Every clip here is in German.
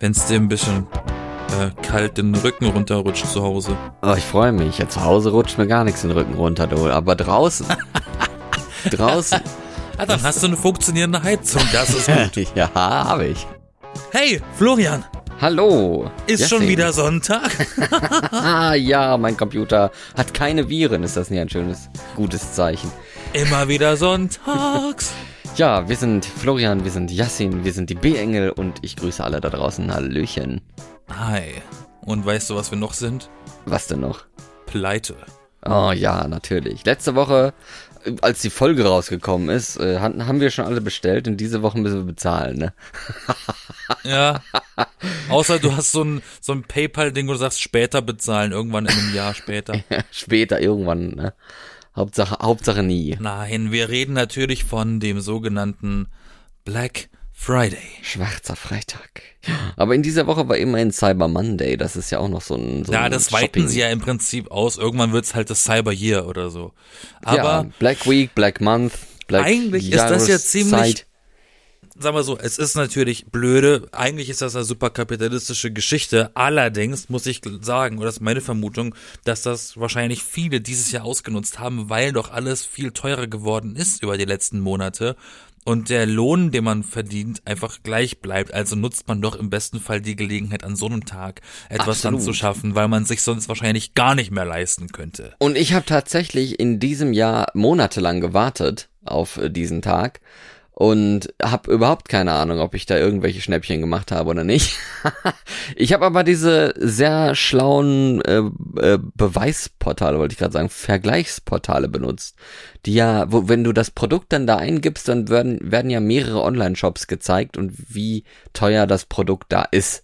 wenn es dir ein bisschen äh, kalt den Rücken runterrutscht zu Hause. Oh, ich freue mich. Ja, zu Hause rutscht mir gar nichts den Rücken runter, du. Aber draußen. draußen. Ah, dann hast du eine funktionierende Heizung, das ist gut. ja, habe ich. Hey, Florian, Hallo. ist schon Jessie. wieder Sonntag? Ah, ja, mein Computer hat keine Viren. Ist das nicht ein schönes, gutes Zeichen? Immer wieder sonntags. Ja, wir sind Florian, wir sind Yassin, wir sind die B-Engel und ich grüße alle da draußen. Hallöchen. Hi. Und weißt du, was wir noch sind? Was denn noch? Pleite. Oh ja, natürlich. Letzte Woche, äh, als die Folge rausgekommen ist, äh, haben wir schon alle bestellt und diese Woche müssen wir bezahlen, ne? Ja. Außer du hast so ein, so ein PayPal-Ding, wo du sagst, später bezahlen, irgendwann in einem Jahr später. Später irgendwann, ne? Hauptsache, Hauptsache nie. Nein, wir reden natürlich von dem sogenannten Black Friday. Schwarzer Freitag. Aber in dieser Woche war immerhin Cyber Monday. Das ist ja auch noch so ein. So Ja, ein das weiten Shopping- sie ja im Prinzip aus. Irgendwann wird's halt das Cyber Year oder so. Aber ja, Black Week, Black Month, Black Eigentlich ist das ja ziemlich- Jahreszeit. Sagen wir so, es ist natürlich blöde. Eigentlich ist das eine super kapitalistische Geschichte. Allerdings muss ich sagen, oder das ist meine Vermutung, dass das wahrscheinlich viele dieses Jahr ausgenutzt haben, weil doch alles viel teurer geworden ist über die letzten Monate. Und der Lohn, den man verdient, einfach gleich bleibt. Also nutzt man doch im besten Fall die Gelegenheit, an so einem Tag etwas Absolut. anzuschaffen, weil man sich sonst wahrscheinlich gar nicht mehr leisten könnte. Und ich habe tatsächlich in diesem Jahr monatelang gewartet auf äh, diesen Tag und habe überhaupt keine Ahnung, ob ich da irgendwelche Schnäppchen gemacht habe oder nicht. ich habe aber diese sehr schlauen äh, äh, Beweisportale, wollte ich gerade sagen, Vergleichsportale benutzt, die ja, wo, wenn du das Produkt dann da eingibst, dann werden, werden ja mehrere Online-Shops gezeigt und wie teuer das Produkt da ist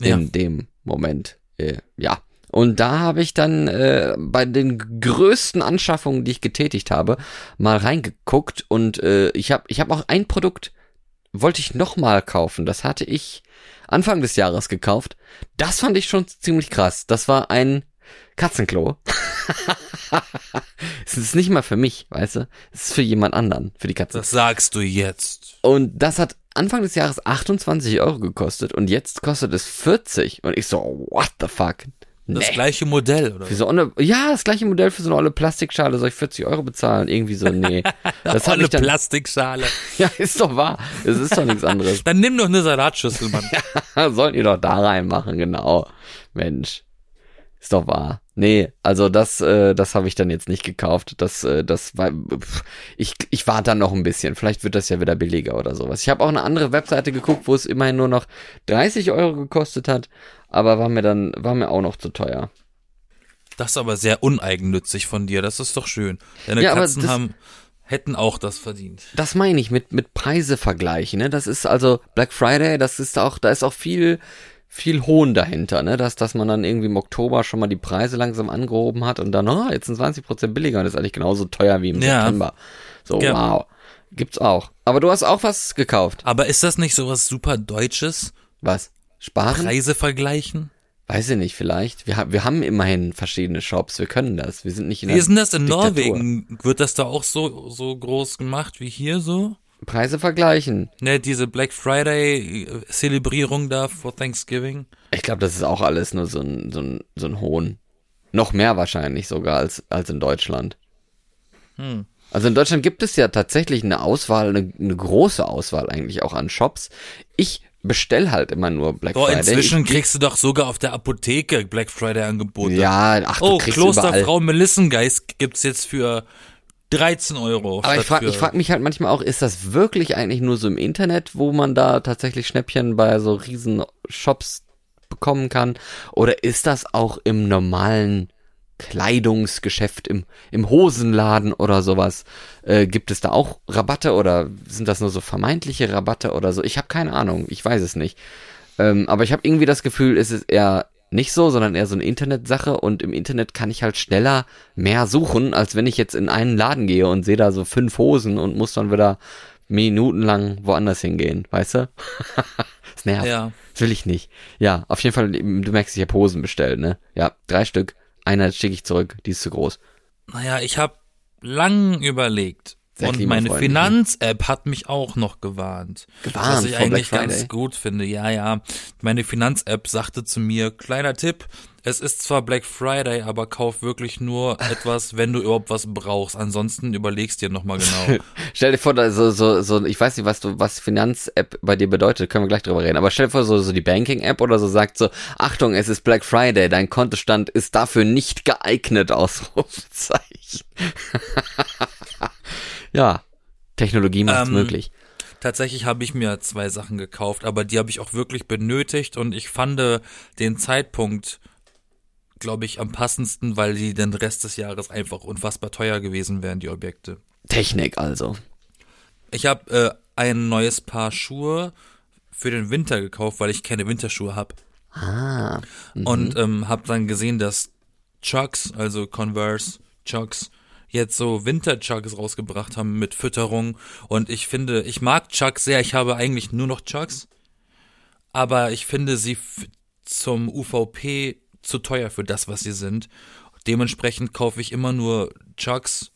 in Ja. dem Moment. Äh, ja. Und da habe ich dann äh, bei den größten Anschaffungen, die ich getätigt habe, mal reingeguckt und äh, ich habe ich hab auch ein Produkt, wollte ich nochmal kaufen. Das hatte ich Anfang des Jahres gekauft. Das fand ich schon ziemlich krass. Das war ein Katzenklo. Es ist nicht mal für mich, weißt du? Es ist für jemand anderen, für die Katze. Das sagst du jetzt. Und das hat Anfang des Jahres 28 Euro gekostet und jetzt kostet es 40. Und ich so, what the fuck? Das Nee. gleiche Modell, oder? Für so eine, ja, das gleiche Modell für so eine olle Plastikschale soll ich 40 Euro bezahlen? Irgendwie so, nee. Das Olle ich dann, Plastikschale. ja, ist doch wahr. Es ist doch nichts anderes. Dann nimm doch eine Salatschüssel, Mann. Sollt ihr doch da reinmachen, genau. Mensch. Ist doch wahr. Nee, also das, äh, das habe ich dann jetzt nicht gekauft. Das, äh, das war, pff, ich, ich warte dann noch ein bisschen. Vielleicht wird das ja wieder billiger oder sowas. Ich habe auch eine andere Webseite geguckt, wo es immerhin nur noch 30 Euro gekostet hat, aber war mir dann, war mir auch noch zu teuer. Das ist aber sehr uneigennützig von dir. Das ist doch schön. Deine Ja, aber Katzen das- haben, hätten auch das verdient. Das meine ich mit, mit Preise vergleichen, ne? Das ist also Black Friday, das ist auch, da ist auch viel, viel Hohn dahinter, ne? Dass, dass man dann irgendwie im Oktober schon mal die Preise langsam angehoben hat und dann, oh, jetzt sind 20% billiger und das ist eigentlich genauso teuer wie im Ja. September. So, Ja. wow. Gibt's auch. Aber du hast auch was gekauft. Aber ist das nicht sowas super Deutsches? Was? Sparen? Preise vergleichen? Weiß ich nicht, vielleicht. Wir, wir haben immerhin verschiedene Shops, wir können das. Wir sind nicht in Wie ist denn das in Diktatur. Norwegen? Wird das da auch so, so groß gemacht wie hier so? Preise vergleichen. Ne, diese Black Friday äh, da for Thanksgiving? Ich glaube, das ist auch alles nur so ein, so ein, so ein Hohn. Noch mehr wahrscheinlich sogar als, als in Deutschland. Hm. Also in Deutschland gibt es ja tatsächlich eine Auswahl, eine, eine große Auswahl eigentlich auch an Shops. Ich bestell halt immer nur Black Boah, Friday. inzwischen ich, kriegst du doch sogar auf der Apotheke Black Friday Angebote. ja, ach, du Oh, kriegst überall. Klosterfrau Melissengeist gibt's jetzt für 13 Euro. Aber ich frage frag mich halt manchmal auch, ist das wirklich eigentlich nur so im Internet, wo man da tatsächlich Schnäppchen bei so riesen Shops bekommen kann? Oder ist das auch im normalen Kleidungsgeschäft, im, im Hosenladen oder sowas? Äh, gibt es da auch Rabatte oder sind das nur so vermeintliche Rabatte oder so? Ich habe keine Ahnung, ich weiß es nicht. Ähm, aber ich habe irgendwie das Gefühl, es ist eher nicht so, sondern eher so eine Internetsache und im Internet kann ich halt schneller mehr suchen, als wenn ich jetzt in einen Laden gehe und sehe da so fünf Hosen und muss dann wieder minutenlang woanders hingehen, weißt du? das nervt. Ja. Das will ich nicht. Ja, auf jeden Fall, du merkst, ich habe Hosen bestellt, ne? Ja, drei Stück. Einer schicke ich zurück, die ist zu groß. Naja, ich habe lang überlegt, Sehr Und meine ne? Finanz-App hat mich auch noch gewarnt. Gewarnt Was ich eigentlich ganz gut finde. Ja, ja. Meine Finanz-App sagte zu mir, kleiner Tipp, es ist zwar Black Friday, aber kauf wirklich nur etwas, wenn du überhaupt was brauchst. Ansonsten überlegst dir nochmal genau. Stell dir vor, so, so, so, ich weiß nicht, was du, was Finanz-App bei dir bedeutet, können wir gleich drüber reden. Aber stell dir vor, so, so die Banking-App oder so sagt so, Achtung, es ist Black Friday, dein Kontostand ist dafür nicht geeignet, Ausrufezeichen. Ja, Technologie macht's Ähm, möglich. Tatsächlich habe ich mir zwei Sachen gekauft, aber die habe ich auch wirklich benötigt und ich fand den Zeitpunkt, glaube ich, am passendsten, weil die den Rest des Jahres einfach unfassbar teuer gewesen wären, die Objekte. Technik also. Ich habe äh, ein neues Paar Schuhe für den Winter gekauft, weil ich keine Winterschuhe habe. Ah, Und ähm, habe dann gesehen, dass Chucks, also Converse Chucks, jetzt so Winter-Chucks rausgebracht haben mit Fütterung. Und ich finde, ich mag Chucks sehr. Ich habe eigentlich nur noch Chucks. Aber ich finde sie zum UVP zu teuer für das, was sie sind. Dementsprechend kaufe ich immer nur Chucks,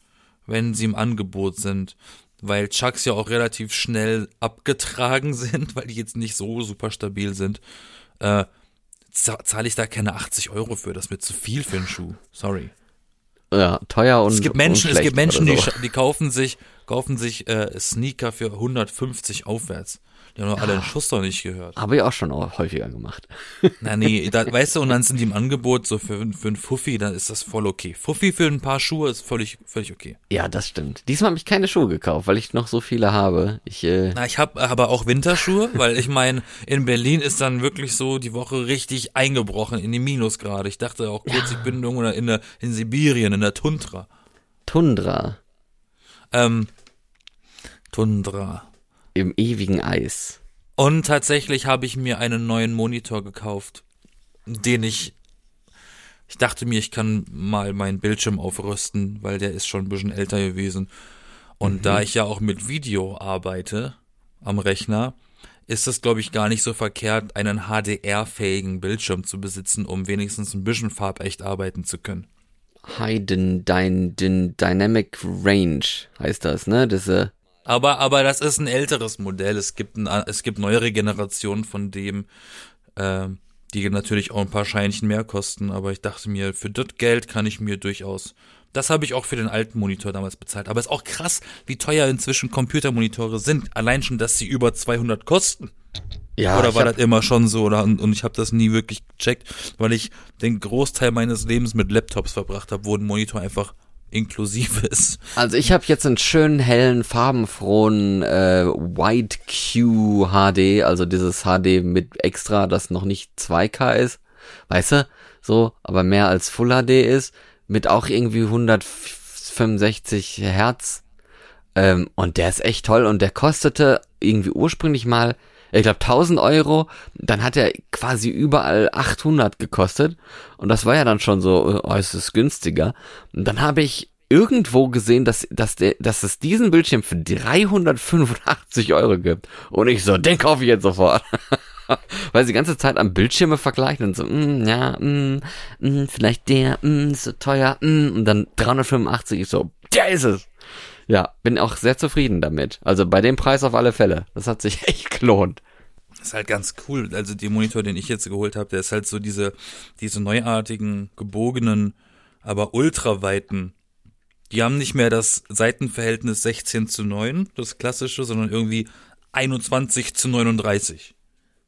wenn sie im Angebot sind. Weil Chucks ja auch relativ schnell abgetragen sind, weil die jetzt nicht so super stabil sind. Äh, za- zahle ich da keine 80 Euro für. Das ist mir zu viel für einen Schuh. Sorry. Ja, teuer und Es gibt Menschen, es gibt Menschen, die, so. sch- die kaufen sich, kaufen sich äh, Sneaker für 150 aufwärts. Die haben doch alle einen Schuss noch nicht gehört. Habe ich auch schon auch häufiger gemacht. Na nee, da, weißt du, und dann sind die im Angebot so für, für einen Fuffi, dann ist das voll okay. Fuffi für ein paar Schuhe ist völlig, völlig okay. Ja, das stimmt. Diesmal habe ich keine Schuhe gekauft, weil ich noch so viele habe. Ich, äh, Na, ich habe aber auch Winterschuhe, weil ich meine, in Berlin ist dann wirklich so die Woche richtig eingebrochen in die Minusgrade. Ich dachte auch kurz, ich bin irgendwo in, der, in Sibirien, in der Tundra. Tundra Ähm, Tundra. Im ewigen Eis. Und tatsächlich habe ich mir einen neuen Monitor gekauft, den ich, ich dachte mir, ich kann mal meinen Bildschirm aufrüsten, weil der ist schon ein bisschen älter gewesen. Und da ich ja auch mit Video arbeite am Rechner, ist es, glaube ich, gar nicht so verkehrt, einen HDR-fähigen Bildschirm zu besitzen, um wenigstens ein bisschen farbecht arbeiten zu können. High Dyn, Dyn, Dyn, Dynamic Range heißt das, ne? Diese, Aber, aber das ist ein älteres Modell. Es gibt, ein, es gibt neuere Generationen von dem, ähm, die natürlich auch ein paar Scheinchen mehr kosten. Aber ich dachte mir, für das Geld kann ich mir durchaus. Das habe ich auch für den alten Monitor damals bezahlt. Aber es ist auch krass, wie teuer inzwischen Computermonitore sind. Allein schon, dass sie über 200 kosten. ja, Oder war das immer schon so? Oder, und, und ich habe das nie wirklich gecheckt, weil ich den Großteil meines Lebens mit Laptops verbracht habe, wo ein Monitor einfach inklusive ist. also ich habe jetzt einen schönen, hellen, farbenfrohen äh, White Q HD, also dieses HD mit extra, das noch nicht 2K ist, weißt du, so, aber mehr als Full HD ist, mit auch irgendwie 165 Hertz. Ähm, und der ist echt toll und der kostete irgendwie ursprünglich mal, ich glaube 1000 Euro, dann hat er quasi überall 800 gekostet und das war ja dann schon so, oh, es ist günstiger. Und dann habe ich irgendwo gesehen, dass, dass, der, dass es diesen Bildschirm für 385 Euro gibt. Und ich so, den kaufe ich jetzt sofort. Weil sie die ganze Zeit am Bildschirme vergleichen und so, mm, ja, mm, mm, vielleicht der, mm, ist so teuer, mm, und dann 385, ich so, der ist es. Ja, bin auch sehr zufrieden damit. Also bei dem Preis auf alle Fälle. Das hat sich echt gelohnt. Das ist halt ganz cool. Also der Monitor, den ich jetzt geholt habe, der ist halt so diese, diese neuartigen, gebogenen, aber ultraweiten. Die haben nicht mehr das Seitenverhältnis 16 zu 9, das klassische, sondern irgendwie 21 zu 39.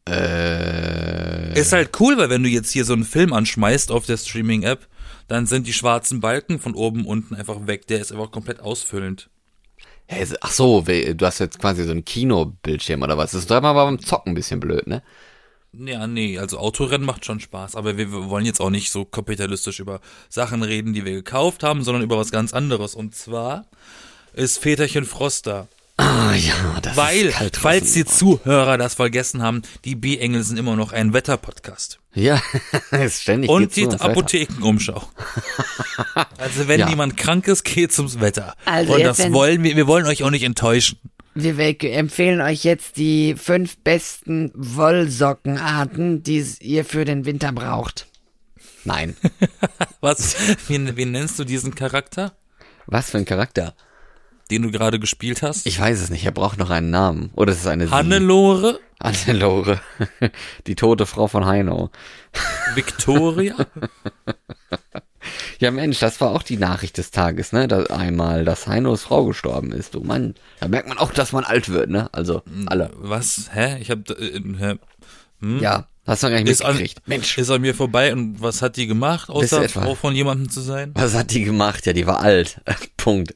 Äh, Ist halt cool, weil wenn du jetzt hier so einen Film anschmeißt auf der Streaming-App, dann sind die schwarzen Balken von oben unten einfach weg. Der ist einfach komplett ausfüllend. Hä, ach so, du hast jetzt quasi so ein Kinobildschirm oder was? Das ist doch immer beim Zocken ein bisschen blöd, ne? Ja, nee, also Autorennen macht schon Spaß, aber wir wollen jetzt auch nicht so kapitalistisch über Sachen reden, die wir gekauft haben, sondern über was ganz anderes. Und zwar ist Väterchen Froster. Ah ja, das Weil, ist kalt falls die. Zuhörer das vergessen haben, die B-Engel sind immer noch ein Wetterpodcast. Ja, ist ständig Und geht's die nur ums Wetter. Apothekenumschau. also wenn Ja. jemand krank ist, geht's ums Wetter. Also Und das wollen wir, wir wollen euch auch nicht enttäuschen. Wir empfehlen euch jetzt die fünf besten Wollsockenarten, die ihr für den Winter braucht. Nein. Was, wie, wie nennst du diesen Charakter? Was für ein Charakter? Den du gerade gespielt hast? Ich weiß es nicht, er braucht noch einen Namen. Oder es ist eine Sie. Hannelore? Hannelore. Die tote Frau von Heino. Victoria? Ja, Mensch, das war auch die Nachricht des Tages, ne? Da einmal, dass Heinos Frau gestorben ist. Du Mann, da merkt man auch, dass man alt wird, ne? Also, alle. Was? Hä? Ich hab, äh, hä? Ja, hast du gar nicht Ist an, mitgekriegt. Mensch, ist an mir vorbei und was hat die gemacht, außer Frau von jemandem zu sein? was hat die gemacht? Ja, die war alt. Punkt.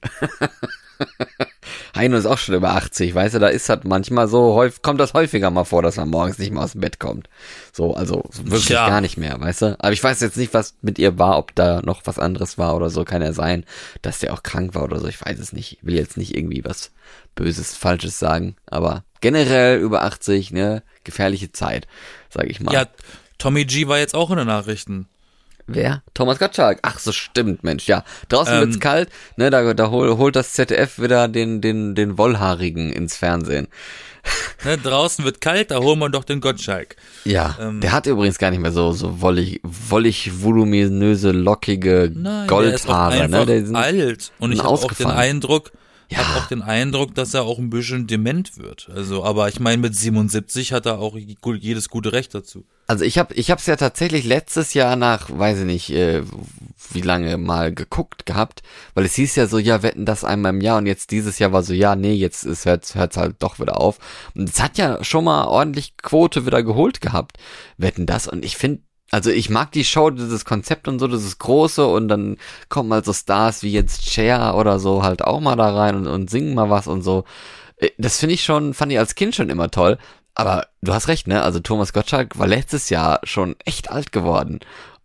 Heino ist auch schon über 80, weißt du, da ist halt manchmal so, häufig, kommt das häufiger mal vor, dass man morgens nicht mehr aus dem Bett kommt. So, also wirklich Ja. gar nicht mehr, weißt du. Aber ich weiß jetzt nicht, was mit ihr war, ob da noch was anderes war oder so, kann ja sein, dass der auch krank war oder so, ich weiß es nicht. Ich will jetzt nicht irgendwie was Böses, Falsches sagen, aber generell über 80, ne, gefährliche Zeit, sag ich mal. Ja, Tommy G war jetzt auch in den Nachrichten. Wer? Thomas Gottschalk. Ach, so stimmt, Mensch, ja. Draußen Ähm, wird's kalt, ne, da, da hol, holt das ZDF wieder den, den, den Wollhaarigen ins Fernsehen. Ne, draußen wird kalt, da holen wir doch den Gottschalk. Ja, Ähm, der hat übrigens gar nicht mehr so, so wollig, wollig, voluminöse, lockige Nein, der ist Goldhaare, ne, der sind, alt. Und ich habe auch den. Eindruck, Ja. hab auch den Eindruck, dass er auch ein bisschen dement wird. Also, aber ich meine, mit 77 hat er auch jedes gute Recht dazu. Also ich habe ich hab's ja tatsächlich letztes Jahr nach, weiß ich nicht, äh, wie lange mal geguckt gehabt, weil es hieß ja so, ja, wetten das einmal im Jahr und jetzt dieses Jahr war so, ja, nee, jetzt ist hört's, hört's halt doch wieder auf. Und es hat ja schon mal ordentlich Quote wieder geholt gehabt, wetten das und ich finde also ich mag die Show, dieses Konzept und so, ist große und dann kommen halt so Stars wie jetzt Cher oder so halt auch mal da rein und, und singen mal was und so. Äh, Das finde ich schon, fand ich als Kind schon immer toll. Aber du hast recht, ne? Also Thomas Gottschalk war letztes Jahr schon echt alt geworden.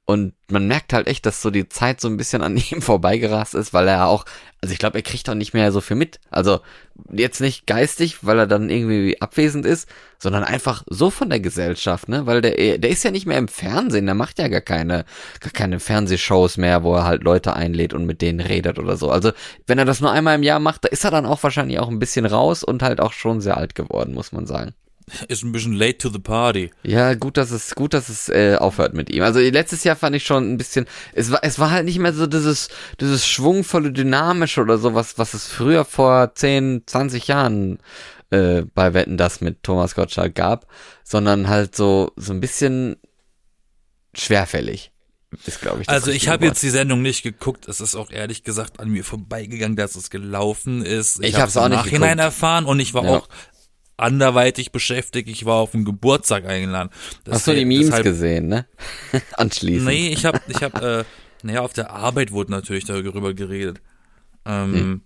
Und man merkt halt echt, dass so die Zeit so ein bisschen an ihm vorbeigerast ist, weil er auch, also ich glaube, er kriegt auch nicht mehr so viel mit. Also jetzt nicht geistig, weil er dann irgendwie abwesend ist, sondern einfach so von der Gesellschaft, ne? Weil der, der ist ja nicht mehr im Fernsehen, der macht ja gar keine, gar keine Fernsehshows mehr, wo er halt Leute einlädt und mit denen redet oder so. Also wenn er das nur einmal im Jahr macht, da ist er dann auch wahrscheinlich auch ein bisschen raus und halt auch schon sehr alt geworden, muss man sagen. Ist ein bisschen late to the party. Ja, gut, dass es gut, dass es äh, aufhört mit ihm. Also letztes Jahr fand ich schon ein bisschen, es war es war halt nicht mehr so dieses dieses schwungvolle dynamische oder so was es früher vor 10, 20 Jahren äh, bei Wetten das mit Thomas Gottschalk gab, sondern halt so so ein bisschen schwerfällig. Ist glaube ich. das Also ich habe jetzt die Sendung nicht geguckt. Es ist auch ehrlich gesagt an mir vorbeigegangen, dass es gelaufen ist. Ich hab's hab's auch im nicht Nachhinein geguckt. erfahren und ich war Ja. auch anderweitig beschäftigt. Ich war auf einen Geburtstag eingeladen. Hast du die Memes deshalb- gesehen, ne? Anschließend. Nee, ich habe, ich habe, äh, naja, auf der Arbeit wurde natürlich darüber geredet. Ähm, Hm.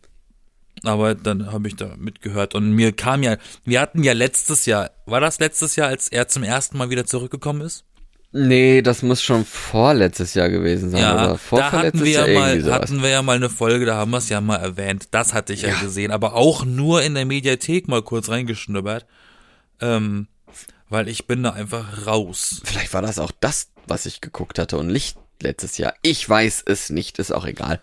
Aber dann habe ich da mitgehört und mir kam ja, wir hatten ja letztes Jahr, war das letztes Jahr, als er zum ersten Mal wieder zurückgekommen ist? Nee, das muss schon vorletztes Jahr gewesen sein Ja, oder da hatten wir Jahr ja mal, sowas. hatten wir ja mal eine Folge, da haben wir es ja mal erwähnt. Das hatte ich ja, Ja. gesehen, aber auch nur in der Mediathek mal kurz reingeschnuppert. Ähm, weil ich bin da einfach raus. Vielleicht war das auch das, was ich geguckt hatte und nicht letztes Jahr. Ich weiß es nicht, ist auch egal.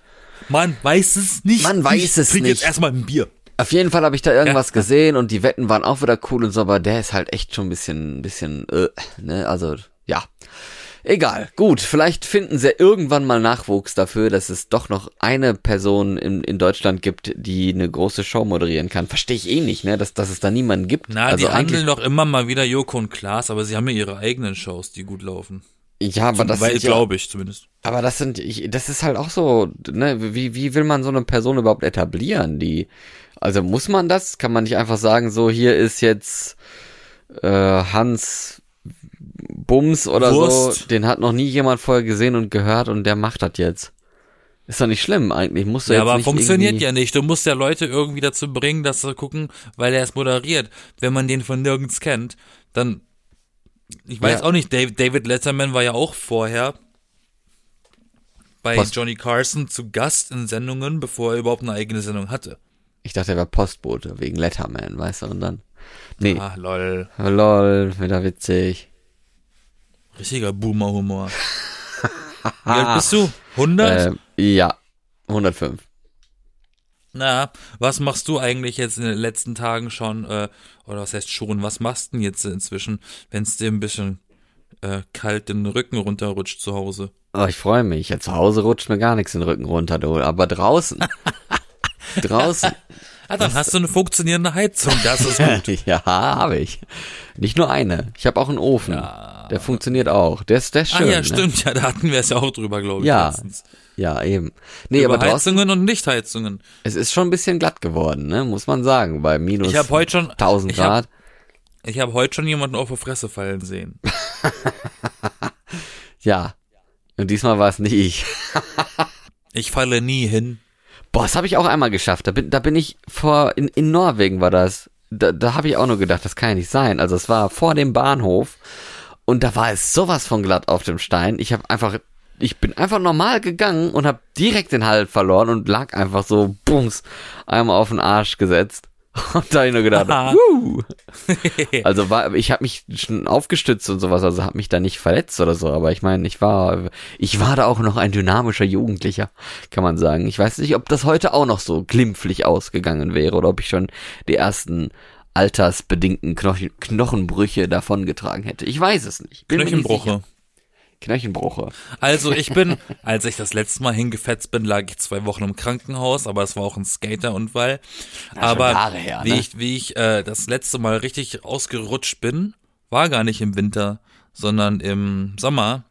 Man weiß es nicht. Man weiß ich es trink nicht. jetzt erstmal ein Bier. Auf jeden Fall habe ich da irgendwas Ja. gesehen und die Wetten waren auch wieder cool und so, aber der ist halt echt schon ein bisschen, ein bisschen, äh, ne, also, ja. Egal, gut, vielleicht finden sie irgendwann mal Nachwuchs dafür, dass es doch noch eine Person in, in Deutschland gibt, die eine große Show moderieren kann. Verstehe ich eh nicht, ne, dass, dass es da niemanden gibt. Na, also die handeln doch immer mal wieder Joko und Klaas, aber sie haben ja ihre eigenen Shows, die gut laufen. ja, aber das Weil, glaube ich zumindest. Aber das sind, ich, das ist halt auch so, ne, wie, wie will man so eine Person überhaupt etablieren? Die, also muss man das? Kann man nicht einfach sagen, so hier ist jetzt äh, Hans Bums oder so, Wurst. den hat noch nie jemand vorher gesehen und gehört und der macht das jetzt. Ist doch nicht schlimm eigentlich, musst du Ja, jetzt aber nicht funktioniert ja nicht. Du musst ja Leute irgendwie dazu bringen, dass sie gucken, weil er es moderiert. Wenn man den von nirgends kennt, dann, ich weiß Ja. auch nicht, David, Letterman war ja auch vorher bei Was? Johnny Carson zu Gast in Sendungen, bevor er überhaupt eine eigene Sendung hatte. Ich dachte, er war Postbote wegen Letterman, weißt du, und dann. Nee, Ah, lol. lol, wieder witzig. Richtiger Boomer-Humor. Wie alt bist du? 100? Äh, ja, 105. Na, was machst du eigentlich jetzt in den letzten Tagen schon, äh, oder was heißt schon, was machst du denn jetzt inzwischen, wenn es dir ein bisschen äh, kalt den Rücken runterrutscht zu Hause? Oh, ich freue mich. Ja, zu Hause rutscht mir gar nichts den Rücken runter, du. Aber draußen. draußen. Ah, dann hast du eine funktionierende Heizung, das ist gut. ja, habe ich. Nicht nur eine. Ich habe auch einen Ofen. Der funktioniert auch. Der ist, der ist Ah schön. ja, ne? stimmt, ja, da hatten wir es ja auch drüber, glaube ich. Ja. letztens. Ja, eben. Nee, Über aber draußen, Heizungen und Nichtheizungen. es ist schon ein bisschen glatt geworden, ne? Muss man sagen. Bei minus Ich heute schon 1000 ich hab- Grad. Ich habe heute schon jemanden auf die Fresse fallen sehen. Ja. Und diesmal war es nicht ich. Ich falle nie hin. Boah, das habe ich auch einmal geschafft. Da bin, da bin ich vor, in, in Norwegen war das. Da, da habe ich auch nur gedacht, das kann ja nicht sein. Also es war vor dem Bahnhof und da war es sowas von glatt auf dem Stein. Ich habe einfach, ich bin einfach normal gegangen und habe direkt den Halt verloren und lag einfach so, bums, einmal auf den Arsch gesetzt. Und da habe ich nur gedacht. Wuh. also war, ich habe mich schon aufgestützt und sowas, also habe mich da nicht verletzt oder so, aber ich meine, ich war, ich war da auch noch ein dynamischer Jugendlicher, kann man sagen. Ich weiß nicht, ob das heute auch noch so glimpflich ausgegangen wäre oder ob ich schon die ersten altersbedingten Knochen, Knochenbrüche davongetragen hätte. Ich weiß es nicht. Nicht Knöchenbruche. Also ich bin, als ich das letzte Mal hingefetzt bin, lag ich zwei Wochen im Krankenhaus, aber es war auch ein Skaterunfall. aber Jahre her, wie ne? ich, wie ich äh, das letzte Mal richtig ausgerutscht bin, war gar nicht im Winter, sondern im Sommer.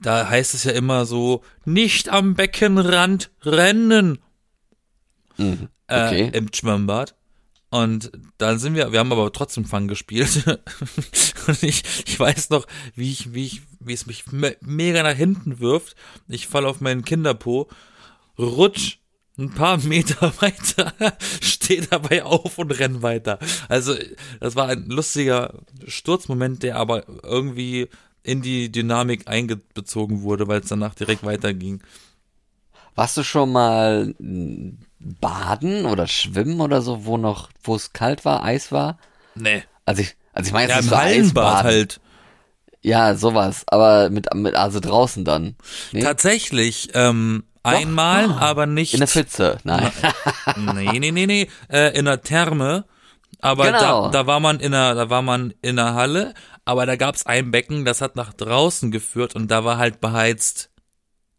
Da heißt es ja immer so, nicht am Beckenrand rennen Mhm. äh, Okay. im Schwimmbad. Und dann sind wir, wir haben aber trotzdem Fang gespielt. und ich, ich weiß noch, wie ich, wie ich, wie es mich me mega nach hinten wirft. Ich falle auf meinen Kinderpo, rutsch ein paar Meter weiter, stehe dabei auf und renn weiter. Also, das war ein lustiger Sturzmoment, der aber irgendwie in die Dynamik eingezogen wurde, weil es danach direkt weiterging. Warst du schon mal m, baden oder schwimmen oder so, wo noch, wo es kalt war, Eis war? Nee. Also ich, also ich meine Ja, jetzt im nicht so Hallenbad Eisbaden. halt. Ja, sowas, aber mit, mit also draußen dann. Nee? Tatsächlich, ähm, einmal, aber nicht. In der Pfütze. Nein. nee, nee, nee, nee, äh, in der Therme. Aber Genau. da, da war man in der, da war man in der Halle, aber da gab's ein Becken, das hat nach draußen geführt und da war halt beheizt.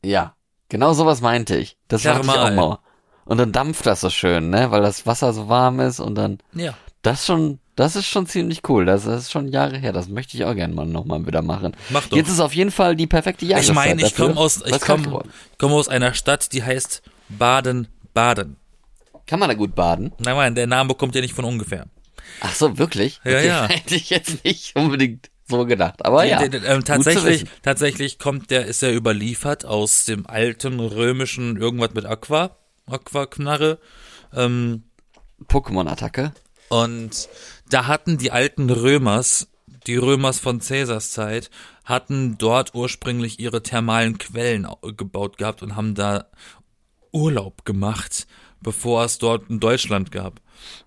ja, genau sowas meinte ich. Das war ich auch mal. Und dann dampft das so schön, ne, weil das Wasser so warm ist und dann Ja. das schon, das ist schon ziemlich cool. Das, das ist schon Jahre her. Das möchte ich auch gerne mal nochmal wieder machen. Mach doch. Jetzt ist auf jeden Fall die perfekte Jahreszeit Ich meine, ich komme aus, ich komme komm aus einer Stadt, die heißt Baden-Baden. Kann man da gut baden? Nein, nein, der Name kommt ja nicht von ungefähr. Ach so, wirklich? Ja, ja. Hätte ich jetzt nicht unbedingt so gedacht. Aber ja. Ähm, tatsächlich, tatsächlich kommt der, ist er überliefert aus dem alten römischen irgendwas mit Aqua, Aqua-Knarre. Ähm, Pokémon-Attacke. Und da hatten die alten Römers, die Römers von Cäsars Zeit, hatten dort ursprünglich ihre thermalen Quellen au- gebaut gehabt und haben da Urlaub gemacht, bevor es dort in Deutschland gab.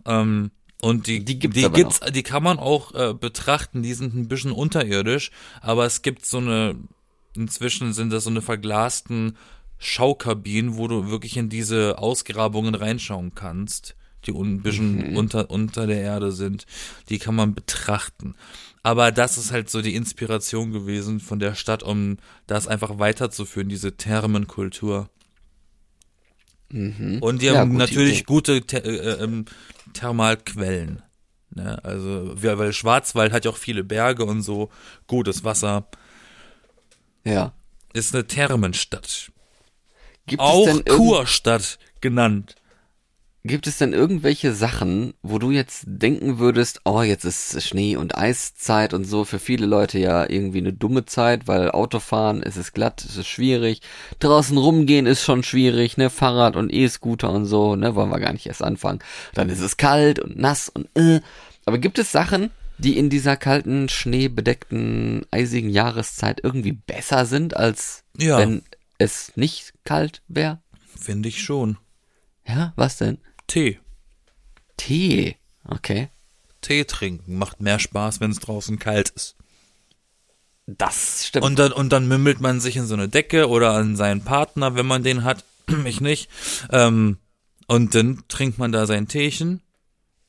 Ähm, und die, Die gibt's die, gibt's, die kann man auch äh, betrachten, die sind ein bisschen unterirdisch, aber es gibt so eine, inzwischen sind das so eine verglasten Schaukabinen, wo du wirklich in diese Ausgrabungen reinschauen kannst, die ein bisschen Mhm. unter, unter der Erde sind. Die kann man betrachten. Aber das ist halt so die Inspiration gewesen von der Stadt, um das einfach weiterzuführen, diese Thermenkultur. Und die Mhm. Ja, haben gute natürlich Idee. gute Ther äh, ähm, Thermalquellen. Ne? Also, weil Schwarzwald hat ja auch viele Berge und so, gutes Wasser. Ja. Ist eine Thermenstadt. Gibt Auch Kurstadt genannt. Gibt es denn irgendwelche Sachen, wo du jetzt denken würdest, oh, jetzt ist Schnee- und Eiszeit und so, für viele Leute ja irgendwie eine dumme Zeit, weil Autofahren, es ist glatt, es ist schwierig, draußen rumgehen ist schon schwierig, ne, Fahrrad und E-Scooter und so, ne, wollen wir gar nicht erst anfangen. Dann ist es kalt und nass und äh. Aber gibt es Sachen, die in dieser kalten, schneebedeckten, eisigen Jahreszeit irgendwie besser sind, als Ja. wenn es nicht kalt wäre? Finde ich schon. Ja, was denn? Tee. Tee. Okay. Tee trinken macht mehr Spaß, wenn es draußen kalt ist. Das stimmt. Und dann, und dann mümmelt man sich in so eine Decke oder an seinen Partner, wenn man den hat. ich nicht. Ähm, und dann trinkt man da sein Teechen.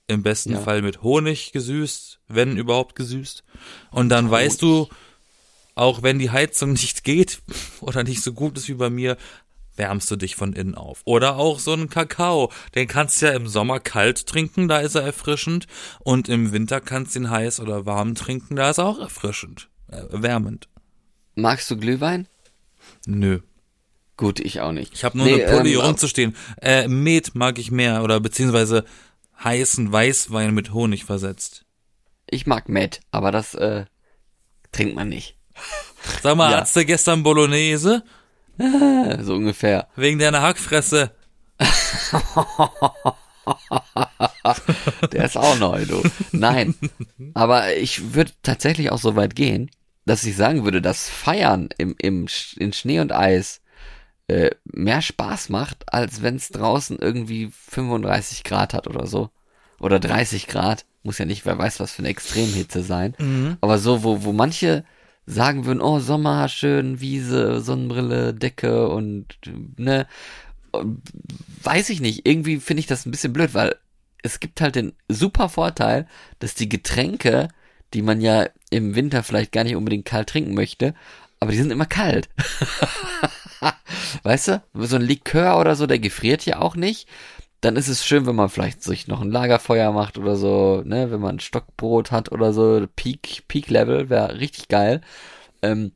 Im besten Ja. Fall mit Honig gesüßt, wenn überhaupt gesüßt. Und dann weißt du, auch wenn die Heizung nicht geht oder nicht so gut ist wie bei mir, wärmst du dich von innen auf. Oder auch so einen Kakao, den kannst du ja im Sommer kalt trinken, da ist er erfrischend. Und im Winter kannst du ihn heiß oder warm trinken, da ist er auch erfrischend, äh, wärmend. Magst du Glühwein? Nö. Gut, ich auch nicht. Ich habe nur Nee, eine Pulle hier ähm, rumzustehen. Äh, Met mag ich mehr oder beziehungsweise heißen Weißwein mit Honig versetzt. Ich mag Met, aber das äh, trinkt man nicht. Sag mal, Ja. hattest du gestern Bolognese? So ungefähr. Wegen deiner Hackfresse. Der ist auch neu, du. Nein. Aber ich würde tatsächlich auch so weit gehen, dass ich sagen würde, dass Feiern im, im, in Schnee und Eis äh, mehr Spaß macht, als wenn es draußen irgendwie 35 Grad hat oder so. Oder 30 Grad. Muss ja nicht, wer weiß, was für eine Extremhitze sein. Aber so, wo, wo manche sagen würden, oh, Sommer, schön, Wiese, Sonnenbrille, Decke und, ne, weiß ich nicht. Irgendwie finde ich das ein bisschen blöd, weil es gibt halt den super Vorteil, dass die Getränke, die man ja im Winter vielleicht gar nicht unbedingt kalt trinken möchte, aber die sind immer kalt. weißt du? So ein Likör oder so, der gefriert ja auch nicht. Dann ist es schön, wenn man vielleicht sich noch ein Lagerfeuer macht oder so, ne, wenn man Stockbrot hat oder so, Peak, Peak Level, wäre richtig geil. Ähm,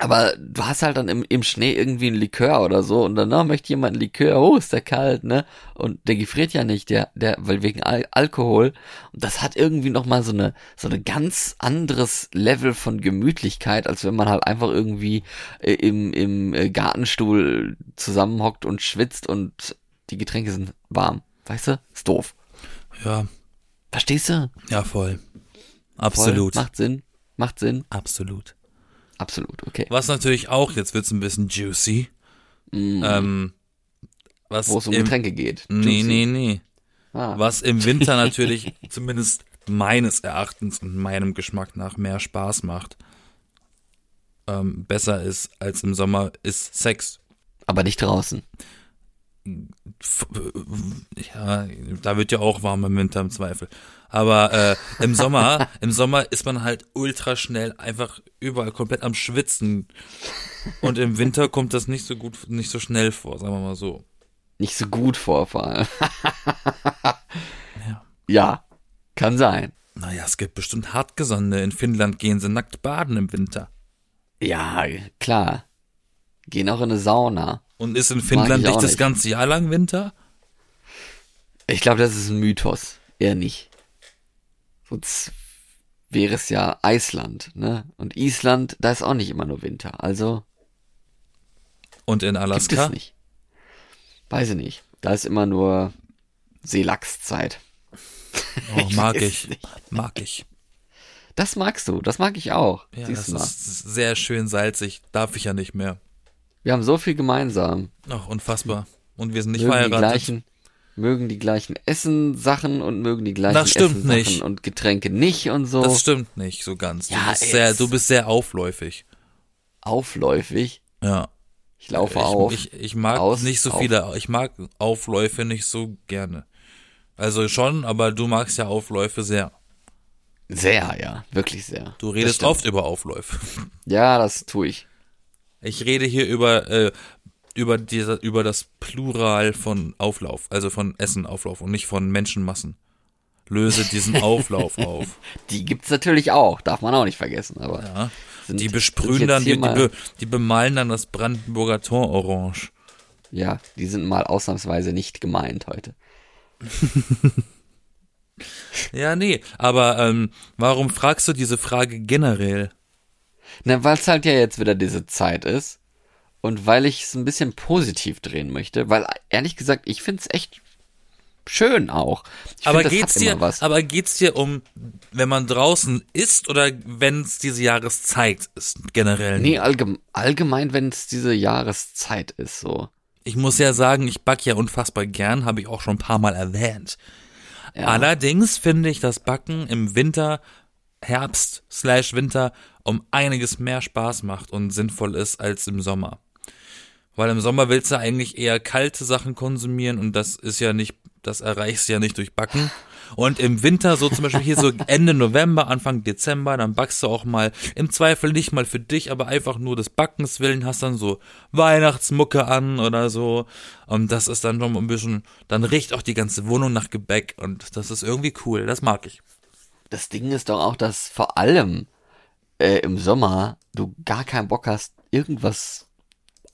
aber du hast halt dann im, im Schnee irgendwie ein Likör oder so und danach möchte jemand ein Likör, oh, ist der kalt, ne? Und der gefriert ja nicht, der, der, weil wegen Al Alkohol. Und das hat irgendwie nochmal so eine, so eine ganz anderes Level von Gemütlichkeit, als wenn man halt einfach irgendwie äh, im, im äh, Gartenstuhl zusammenhockt und schwitzt und die Getränke sind warm. Weißt du? Ist doof. Ja, Verstehst du? ja, voll. Voll. Absolut. Macht Sinn. Macht Sinn. Absolut. Absolut, okay. Was natürlich auch, jetzt wird's ein bisschen juicy. Ähm, was Mm. Wo es um im, Getränke geht. Nee, Juicy. nee, nee. Ah. Was im Winter natürlich zumindest meines Erachtens und meinem Geschmack nach mehr Spaß macht, ähm, besser ist als im Sommer, ist Sex. Aber nicht draußen. Äh, Ja, da wird ja auch warm im Winter im Zweifel. Aber äh, im Sommer, im Sommer ist man halt ultra schnell einfach überall komplett am Schwitzen. Und im Winter kommt das nicht so gut, nicht so schnell vor, sagen wir mal so. Nicht so gut vor, vor allem. Ja. Ja, kann sein. Naja, es gibt bestimmt Hartgesonnene. In Finnland gehen sie nackt baden im Winter. Ja, klar. Gehen auch in eine Sauna. Und ist in Finnland ich nicht das ganze Jahr lang Winter? Ich glaube, das ist ein Mythos. Eher nicht. Sonst wäre es ja Island, ne? Und Island, da ist auch nicht immer nur Winter. Also Und in gibt Alaska? es nicht. Weiß ich nicht. Da ist immer nur Seelachszeit. Oh, mag weiß ich. nicht. Mag ich. Das magst du. Das mag ich auch. Ja, Siehst das du mal. ist sehr schön salzig. Darf ich ja nicht mehr. Wir haben so viel gemeinsam. Ach, unfassbar. Und wir sind nicht mögen die verheiratet. gleichen, mögen die gleichen Essen-Sachen und mögen die gleichen Das stimmt Essen-Sachen nicht. und Getränke nicht und so Das stimmt nicht so ganz. Du, Ja, bist, sehr, du bist sehr aufläufig. aufläufig. Ja. Ich laufe ich, auf. Ich, ich mag aus, nicht so auf. viele, ich mag Aufläufe nicht so gerne. Also schon, aber du magst ja Aufläufe sehr. sehr, ja, wirklich sehr. Du redest oft über Aufläufe. Ja, das tue ich. Ich rede hier über, äh, über, diese, über das Plural von Auflauf, also von Essenauflauf und nicht von Menschenmassen. Löse diesen Auflauf auf. Die gibt's natürlich auch, darf man auch nicht vergessen. Aber Ja. sind- Die besprühen dann, die, die, be, die bemalen dann das Brandenburger Tor orange. ja, die sind mal ausnahmsweise nicht gemeint heute. Ja, nee, aber ähm, warum fragst du diese Frage generell? Na, weil es halt ja jetzt wieder diese Zeit ist und weil ich es ein bisschen positiv drehen möchte, weil ehrlich gesagt, ich find's echt schön auch. Ich aber find, geht's dir, aber geht's dir um, wenn man draußen ist oder wenn es diese Jahreszeit ist, generell? Nee, allgeme allgemein, wenn es diese Jahreszeit ist, so. Ich muss ja sagen, ich back ja unfassbar gern, habe ich auch schon ein paar Mal erwähnt. Ja. Allerdings finde ich das Backen im Winter, Herbst slash Winter um einiges mehr Spaß macht und sinnvoll ist als im Sommer. Weil im Sommer willst du eigentlich eher kalte Sachen konsumieren und das ist ja nicht, das erreichst du ja nicht durch Backen. Und im Winter, so zum Beispiel hier so Ende November, Anfang Dezember, dann backst du auch mal im Zweifel nicht mal für dich, aber einfach nur des Backens willen, hast dann so Weihnachtsmucke an oder so. Und das ist dann schon ein bisschen, dann riecht auch die ganze Wohnung nach Gebäck und das ist irgendwie cool. Das mag ich. Das Ding ist doch auch, dass vor allem äh, im Sommer du gar keinen Bock hast, irgendwas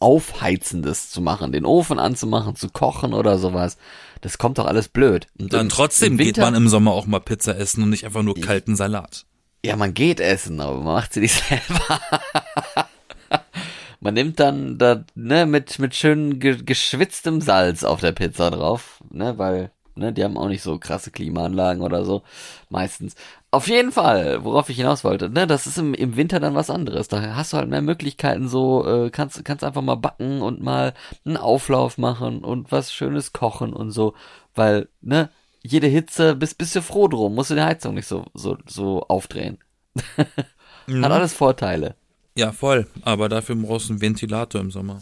Aufheizendes zu machen, den Ofen anzumachen, zu kochen oder sowas. Das kommt doch alles blöd. Und Dann im- trotzdem im geht Winter- man im Sommer auch mal Pizza essen und nicht einfach nur kalten Salat. Ja, man geht essen, aber man macht sie nicht selber. man nimmt dann da, ne, mit, mit schön ge geschwitztem Salz auf der Pizza drauf, ne, weil, ne, die haben auch nicht so krasse Klimaanlagen oder so, meistens. Auf jeden Fall, worauf ich hinaus wollte, ne, das ist im, im Winter dann was anderes. Da hast du halt mehr Möglichkeiten, so, äh, kannst, kannst einfach mal backen und mal einen Auflauf machen und was Schönes kochen und so, weil, ne, jede Hitze, bist, bist du froh drum, musst du die Heizung nicht so, so, so aufdrehen. Hat alles Vorteile. Ja, voll. Aber dafür brauchst du einen Ventilator im Sommer.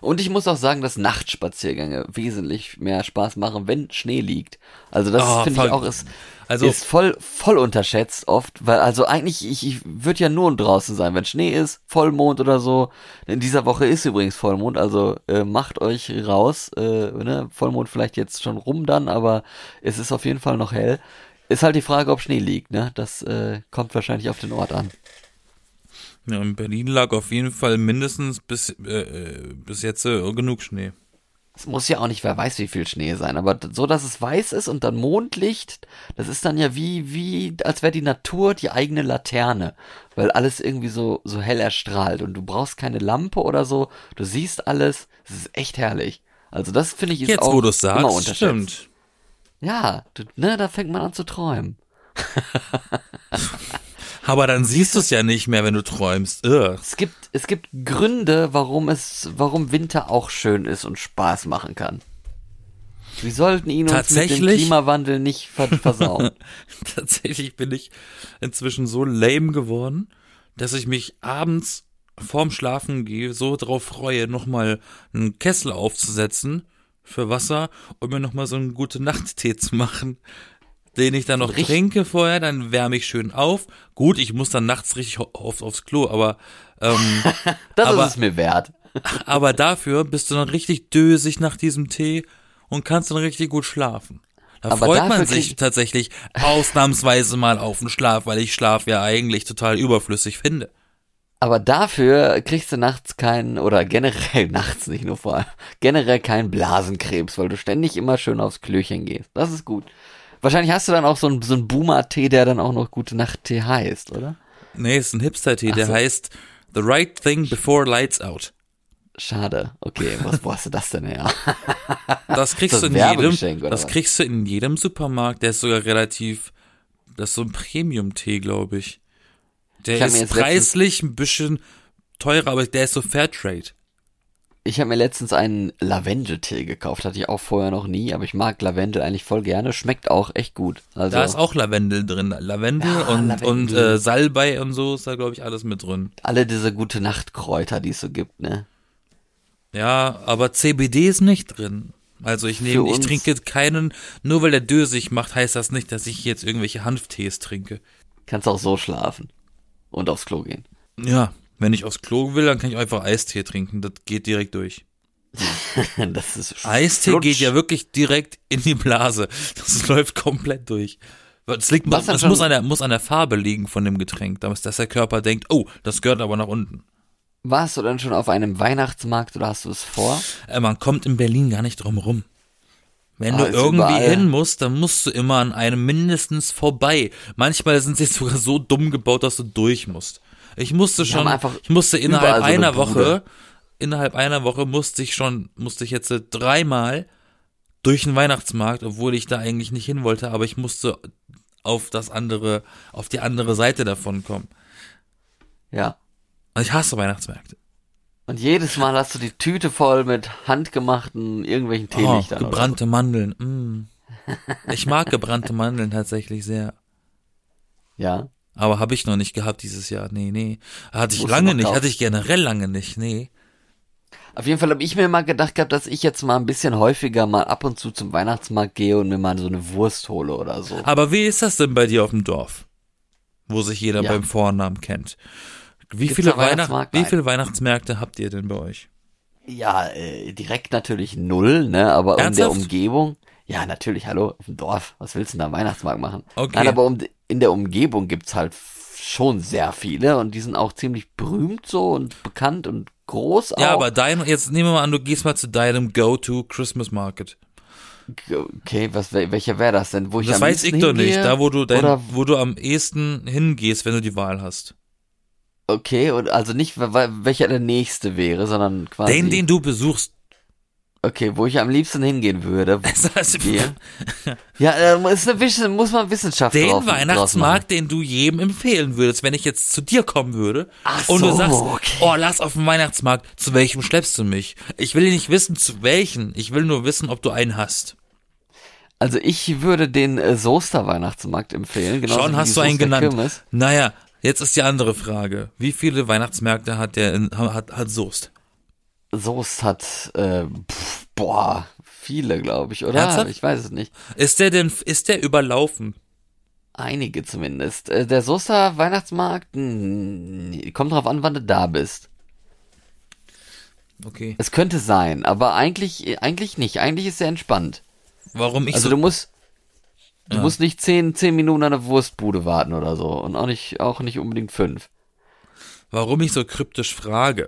Und ich muss auch sagen, dass Nachtspaziergänge wesentlich mehr Spaß machen, wenn Schnee liegt. Also das Ah, finde ich auch ist, Also- ist voll voll unterschätzt oft, weil also eigentlich ich, ich würde ja nur draußen sein, wenn Schnee ist, Vollmond oder so. In dieser Woche ist übrigens Vollmond, also äh, macht euch raus, äh, ne? Vollmond vielleicht jetzt schon rum dann, aber es ist auf jeden Fall noch hell. Ist halt die Frage, ob Schnee liegt, ne? Das äh, kommt wahrscheinlich auf den Ort an. Ja, in Berlin lag auf jeden Fall mindestens bis, äh, äh, bis jetzt äh, genug Schnee. Es muss ja auch nicht, wer weiß, wie viel Schnee sein, aber so, dass es weiß ist und dann Mondlicht, das ist dann ja wie, wie, als wäre die Natur die eigene Laterne, weil alles irgendwie so, so hell erstrahlt und du brauchst keine Lampe oder so, du siehst alles, es ist echt herrlich. Also das finde ich ist Jetzt, auch wo du es immer sagst, unterschätzt. stimmt. Ja, du, ne, da fängt man an zu träumen. Aber dann siehst du es ja nicht mehr, wenn du träumst. Ugh. Es gibt, es gibt Gründe, warum es, warum Winter auch schön ist und Spaß machen kann. Wir sollten ihn uns mit dem? Klimawandel nicht ver versauen. Tatsächlich bin ich inzwischen so lame geworden, dass ich mich abends vorm Schlafen gehe so drauf freue, nochmal einen Kessel aufzusetzen für Wasser und mir nochmal so einen gute Nacht-Tee zu machen, den ich dann noch Richtig- trinke vorher, dann wärme ich schön auf. Gut, ich muss dann nachts richtig oft aufs Klo, aber ähm, Das Aber- ist es mir wert. aber dafür bist du dann richtig dösig nach diesem Tee und kannst dann richtig gut schlafen. Da Aber freut man sich tatsächlich ausnahmsweise mal auf den Schlaf, weil ich Schlaf ja eigentlich total überflüssig finde. Aber dafür kriegst du nachts keinen, oder generell nachts nicht nur vor allem, generell keinen Blasenkrebs, weil du ständig immer schön aufs Klöchen gehst. Das ist gut. Wahrscheinlich hast du dann auch so einen, so einen Boomer-Tee, der dann auch noch Gute Nacht-Tee heißt, oder? Nee, ist ein Hipster-Tee, der so. heißt The Right Thing Before Lights Out. Schade. Okay, was, wo hast du das denn her? Das kriegst das du in jedem, das was? kriegst du in jedem Supermarkt. Der ist sogar relativ, das ist so ein Premium-Tee, glaube ich. Der Ich ist preislich ein bisschen teurer, aber der ist so Fairtrade. Ich habe mir letztens einen Lavendeltee gekauft, hatte ich auch vorher noch nie, aber ich mag Lavendel eigentlich voll gerne, schmeckt auch echt gut. Also Da ist auch Lavendel drin. Lavendel Ja, und, Lavendel. und äh, Salbei und so ist da, glaube ich, alles mit drin. alle diese gute Nachtkräuter, die es so gibt, ne? Ja, aber CBD ist nicht drin. Also ich nehme, ich trinke keinen, nur weil der dösig macht, heißt das nicht, dass ich jetzt irgendwelche Hanftees trinke. Kannst auch so schlafen und aufs Klo gehen. Ja, wenn ich aufs Klo will, dann kann ich einfach Eistee trinken. Das geht direkt durch. das ist Eistee flutsch. geht ja wirklich direkt in die Blase. Das läuft komplett durch. Das liegt, das schon- muss an der, muss an der Farbe liegen von dem Getränk, dass dass der Körper denkt, oh, das gehört aber nach unten. Warst du denn schon auf einem Weihnachtsmarkt oder hast du es vor? Äh, man kommt in Berlin gar nicht drum rum. Wenn Ah, du irgendwie überall. hin musst, dann musst du immer an einem mindestens vorbei. Manchmal sind sie sogar so dumm gebaut, dass du durch musst. Ich musste haben schon, ich musste innerhalb so eine einer. Woche, innerhalb einer Woche musste ich schon, musste ich jetzt dreimal durch den Weihnachtsmarkt, obwohl ich da eigentlich nicht hin wollte, aber ich musste auf das andere, auf die andere Seite davon kommen. Ja. Und ich hasse Weihnachtsmärkte. Und jedes Mal hast du die Tüte voll mit handgemachten irgendwelchen Oh, Teelichtern. oder gebrannte Mandeln. Mm. Ich mag gebrannte Mandeln tatsächlich sehr. so. Ja. Aber habe ich noch nicht gehabt dieses Jahr. Nee, nee. Hatte ich Musst du lange nicht, hatte ich generell lange nicht. Nee. Auf jeden Fall habe ich mir mal gedacht gehabt, dass ich jetzt mal ein bisschen häufiger mal ab und zu zum Weihnachtsmarkt gehe und mir mal so eine Wurst hole oder so. Aber wie ist das denn bei dir auf dem Dorf? Wo sich jeder Ja. beim Vornamen kennt. Wie Gibt's viele, Weihnacht wie viele Weihnachtsmärkte habt ihr denn bei euch? Ja, äh, direkt natürlich null, ne? Aber in der Ernsthaft? Umgebung. Ja, natürlich, hallo, auf dem Dorf. Was willst du denn da am Weihnachtsmarkt machen? Okay. Nein, aber um, in der Umgebung gibt's halt schon sehr viele und die sind auch ziemlich berühmt so und bekannt und groß auch. Ja, aber dein, jetzt nehmen wir mal an, du gehst mal zu deinem Go-To Christmas Market. Okay, was, wel- welcher wäre das denn? Wo ich Das am weiß ich doch nicht. Da, wo du, dein, Oder, wo du am ehesten hingehst, wenn du die Wahl hast. okay, und also nicht, welcher der nächste wäre, sondern quasi. Den, den du besuchst. Okay, wo ich am liebsten hingehen würde. Ja, äh, ist eine, Wiss- muss man Wissenschaft den drauf. Weihnachtsmarkt, den du jedem empfehlen würdest, wenn ich jetzt zu dir kommen würde Ach und du so, sagst, okay. oh, lass auf den Weihnachtsmarkt, zu welchem schleppst du mich? Ich will nicht wissen, zu welchen. Ich will nur wissen, ob du einen hast. Also ich würde den äh, Soester Weihnachtsmarkt empfehlen. Genauso Schon hast du einen genannt. Kirmes. Naja, jetzt ist die andere Frage. Wie viele Weihnachtsmärkte hat der in, hat, hat Soest? Soest hat, äh, pff, boah, viele, glaube ich, oder? Ernsthaft? Ich weiß es nicht. Ist der denn, ist der überlaufen? Einige zumindest. Äh, der Soester Weihnachtsmarkt, mh, kommt drauf an, wann du da bist. Okay. Es könnte sein, aber eigentlich, eigentlich nicht. Eigentlich ist er entspannt. Warum ich Also so, du musst, du Ja. musst nicht zehn, zehn Minuten an der Wurstbude warten oder so. Und auch nicht, auch nicht unbedingt fünf. warum ich so kryptisch frage?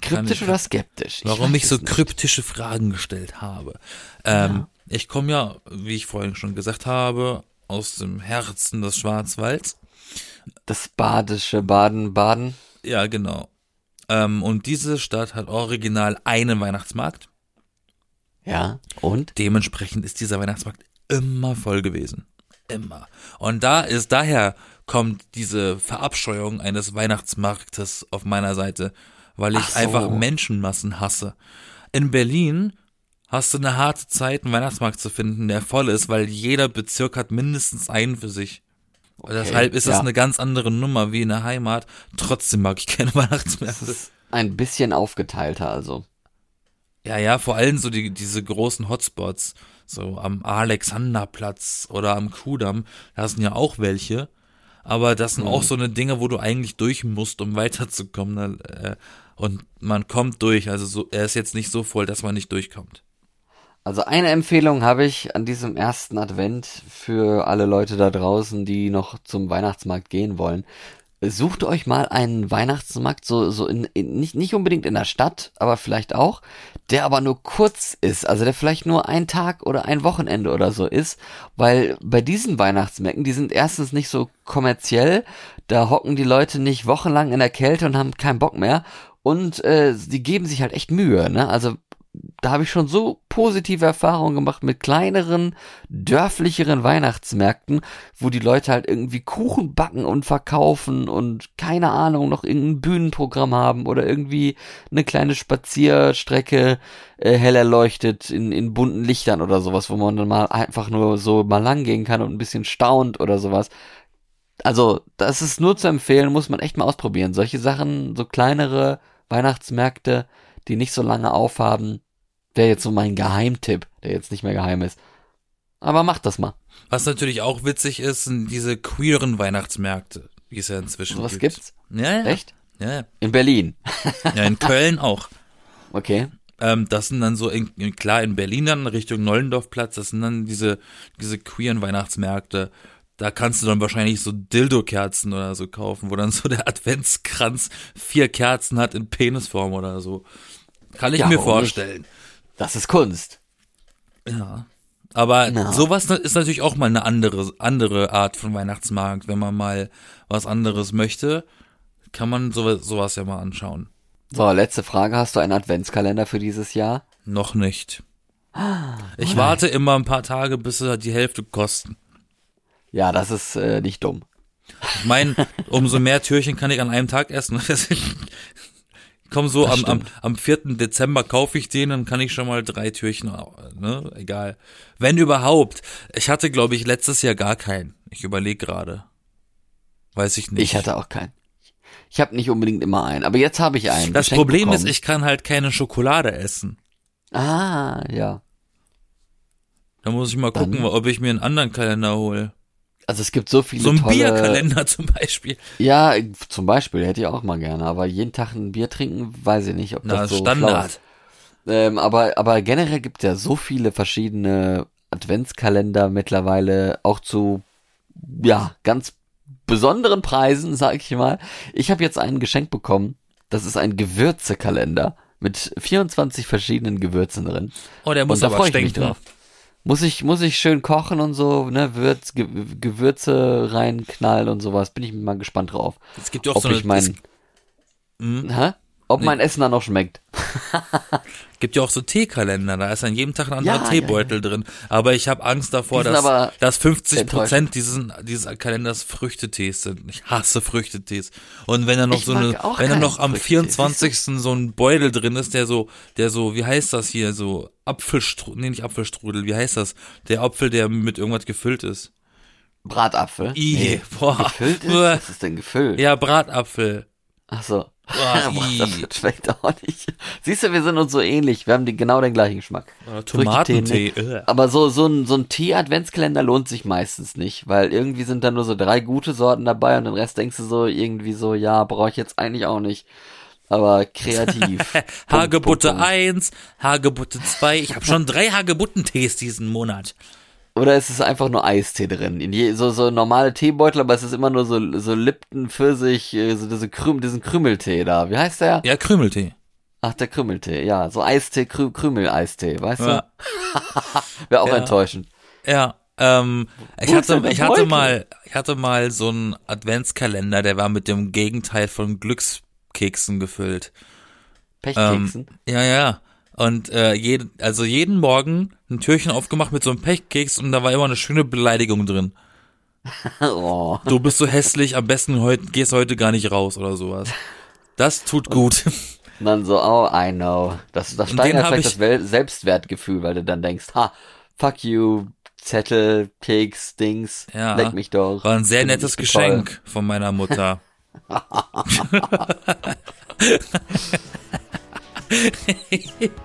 Kryptisch ich- oder skeptisch? Warum weiß ich so nicht. kryptische Fragen gestellt habe. Ähm, Ich komme ja, wie ich vorhin schon gesagt habe, aus dem Herzen des Schwarzwalds. Das badische Baden, Baden. Ja, genau. Ähm, und diese Stadt hat original einen Weihnachtsmarkt. Ja. Und? Dementsprechend ist dieser Weihnachtsmarkt immer voll gewesen. Immer. Und da ist, daher kommt diese Verabscheuung eines Weihnachtsmarktes auf meiner Seite, weil ich so. einfach Menschenmassen hasse. In Berlin hast du eine harte Zeit, einen Weihnachtsmarkt zu finden, der voll ist, weil jeder Bezirk hat mindestens einen für sich. Deshalb ist das ja. eine ganz andere Nummer wie in der Heimat. Trotzdem mag ich keine Das Weihnachtsmärkte. ist ein bisschen aufgeteilter, also. Ja, ja, vor allem so die, diese großen Hotspots, so am Alexanderplatz oder am Kudamm, da sind ja auch welche. Aber das sind auch so eine Dinge, wo du eigentlich durch musst, um weiterzukommen. Äh, und man kommt durch. Also so, er ist jetzt nicht so voll, dass man nicht durchkommt. Also eine Empfehlung habe ich an diesem ersten Advent für alle Leute da draußen, die noch zum Weihnachtsmarkt gehen wollen. Sucht euch mal einen Weihnachtsmarkt, so, so in, in nicht, nicht unbedingt in der Stadt, aber vielleicht auch, der aber nur kurz ist, also der vielleicht nur ein Tag oder ein Wochenende oder so ist, weil bei diesen Weihnachtsmärkten, die sind erstens nicht so kommerziell, da hocken die Leute nicht wochenlang in der Kälte und haben keinen Bock mehr und äh, die geben sich halt echt Mühe, ne? Also da habe ich schon so positive Erfahrungen gemacht mit kleineren, dörflicheren Weihnachtsmärkten, wo die Leute halt irgendwie Kuchen backen und verkaufen und keine Ahnung, noch irgendein Bühnenprogramm haben oder irgendwie eine kleine Spazierstrecke äh, hell erleuchtet in, in bunten Lichtern oder sowas, wo man dann mal einfach nur so mal lang gehen kann und ein bisschen staunt oder sowas. Also, das ist nur zu empfehlen, muss man echt mal ausprobieren. Solche Sachen, so kleinere Weihnachtsmärkte, die nicht so lange aufhaben, wäre jetzt so mein Geheimtipp, der jetzt nicht mehr geheim ist. Aber macht das mal. Was natürlich auch witzig ist, sind diese queeren Weihnachtsmärkte, die es ja inzwischen Sowas gibt. gibt's? Ja, ja. Echt? Ja, ja. In Berlin. ja, in Köln auch. Okay. Ähm, das sind dann so, in, in- klar, in Berlin dann Richtung Nollendorfplatz, das sind dann diese, diese queeren Weihnachtsmärkte. Da kannst du dann wahrscheinlich so Dildo-Kerzen oder so kaufen, wo dann so der Adventskranz vier Kerzen hat in Penisform oder so. Kann ich Ja, mir warum nicht? vorstellen. Das ist Kunst. Ja. Aber Na. sowas ist natürlich auch mal eine andere, andere Art von Weihnachtsmarkt. Wenn man mal was anderes möchte, kann man sowas, sowas ja mal anschauen. So, letzte Frage. Hast du einen Adventskalender für dieses Jahr? Noch nicht. Ah, Ich warte immer ein paar Tage, bis sie die Hälfte kosten. Ja, das ist äh, nicht dumm. Ich meine, umso mehr Türchen kann ich an einem Tag essen. Komm so, Das am, am, stimmt. am 4. Dezember kaufe ich den, dann kann ich schon mal drei Türchen, ne, egal. Wenn überhaupt. Ich hatte, glaube ich, letztes Jahr gar keinen. Ich überlege gerade. Weiß ich nicht. Ich hatte auch keinen. Ich habe nicht unbedingt immer einen, aber jetzt habe ich einen. Das Problem bekommen. ist, ich kann halt keine Schokolade essen. Ah, ja. Da muss ich mal Dann- gucken, ob ich mir einen anderen Kalender hole. Also es gibt so viele So ein tolle... Bierkalender zum Beispiel. Ja, zum Beispiel, hätte ich auch mal gerne. Aber jeden Tag ein Bier trinken, weiß ich nicht, ob Na, das so Standard. ist. Ähm, aber, aber generell gibt es ja so viele verschiedene Adventskalender mittlerweile, auch zu, ja, ganz besonderen Preisen, sag ich mal. Ich habe jetzt einen geschenkt bekommen. Das ist ein Gewürzekalender mit 24 verschiedenen Gewürzen drin. Oh, der muss Und da aber ich mich stinken. drauf. Muss ich, muss ich schön kochen und so, ne, Würz, Ge Gewürze reinknallen und sowas. Bin ich mal gespannt drauf. Es gibt auch Ob so eine, ich mein, es Hm? Ob mein Essen dann noch schmeckt. gibt ja auch so Teekalender, da ist an jedem Tag ein anderer Ja, ja, Teebeutel drin. Aber ich habe Angst davor, dass, aber dass 50 enttäuschend. Prozent dieses, dieses Kalenders Früchtetees sind. Ich hasse Früchtetees. Und wenn da noch Ich so eine, wenn da noch am Früchtetee, 24. so ein Beutel drin ist, der so, der so, wie heißt das hier, so Apfelstrudel, nee, nicht Apfelstrudel, wie heißt das? Der Apfel, der mit irgendwas gefüllt ist. Bratapfel. I, boah. Gefüllt ist? Was ist denn gefüllt? Ja, Bratapfel. Ach so. Boah, Boah, das schmeckt auch nicht. Siehst du, wir sind uns so ähnlich. Wir haben die, genau den gleichen Geschmack. Tomatentee. ne? Aber so, so ein, so ein Tee-Adventskalender lohnt sich meistens nicht, weil irgendwie sind da nur so drei gute Sorten dabei und den Rest denkst du so irgendwie so, ja, brauche ich jetzt eigentlich auch nicht. Aber kreativ. Punkt, Hagebutte Punkt, Punkt. 1, Hagebutte 2. Ich habe schon drei Hagebuttentees diesen Monat. Oder es ist einfach nur Eistee drin. In je, so, so normale Teebeutel, aber es ist immer nur so, so Lipton, Pfirsich, äh, so diese Krüm, diesen Krümeltee da. Wie heißt der? Ja, Krümeltee. Ach, der Krümeltee, ja. So Eistee, Krü Krümel-Eistee, weißt Ja. du? Wäre auch Ja. enttäuschend. Ja, ähm, ich hatte, ich hatte mal, ich hatte mal so einen Adventskalender, der war mit dem Gegenteil von Glückskeksen gefüllt. Pechkeksen. Ja, ja. Und äh, jeden, also jeden Morgen ein Türchen aufgemacht mit so einem Pechkeks und da war immer eine schöne Beleidigung drin. Oh. Du bist so hässlich, am besten heute, gehst heute gar nicht raus oder sowas. Das tut gut. Und dann so, oh, I know. Das, das steigert vielleicht ich- das Selbstwertgefühl, weil du dann denkst, ha, fuck you, Zettel, Keks, Dings, Ja. leck mich doch. War ein sehr nettes so toll. Geschenk von meiner Mutter.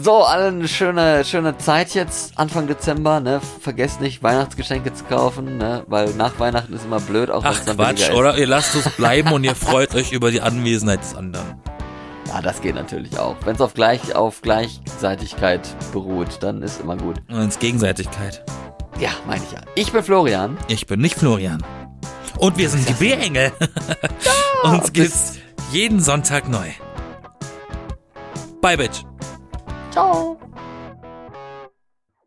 So, allen eine schöne, schöne Zeit jetzt, Anfang Dezember, ne? Vergesst nicht, Weihnachtsgeschenke zu kaufen, ne? Weil nach Weihnachten ist immer blöd, auch Ach Quatsch, oder? Ihr lasst es bleiben und ihr freut euch über die Anwesenheit des anderen. Ja, das geht natürlich auch. Wenn es auf, gleich, auf Gleichseitigkeit beruht, dann ist immer gut. Und ins Gegenseitigkeit. Ja, meine ich ja. Ich bin Florian. Ich bin nicht Florian. Und wir sind die Bärengel. Uns gibt's jeden Sonntag neu. Bye, Bitch. Ciao.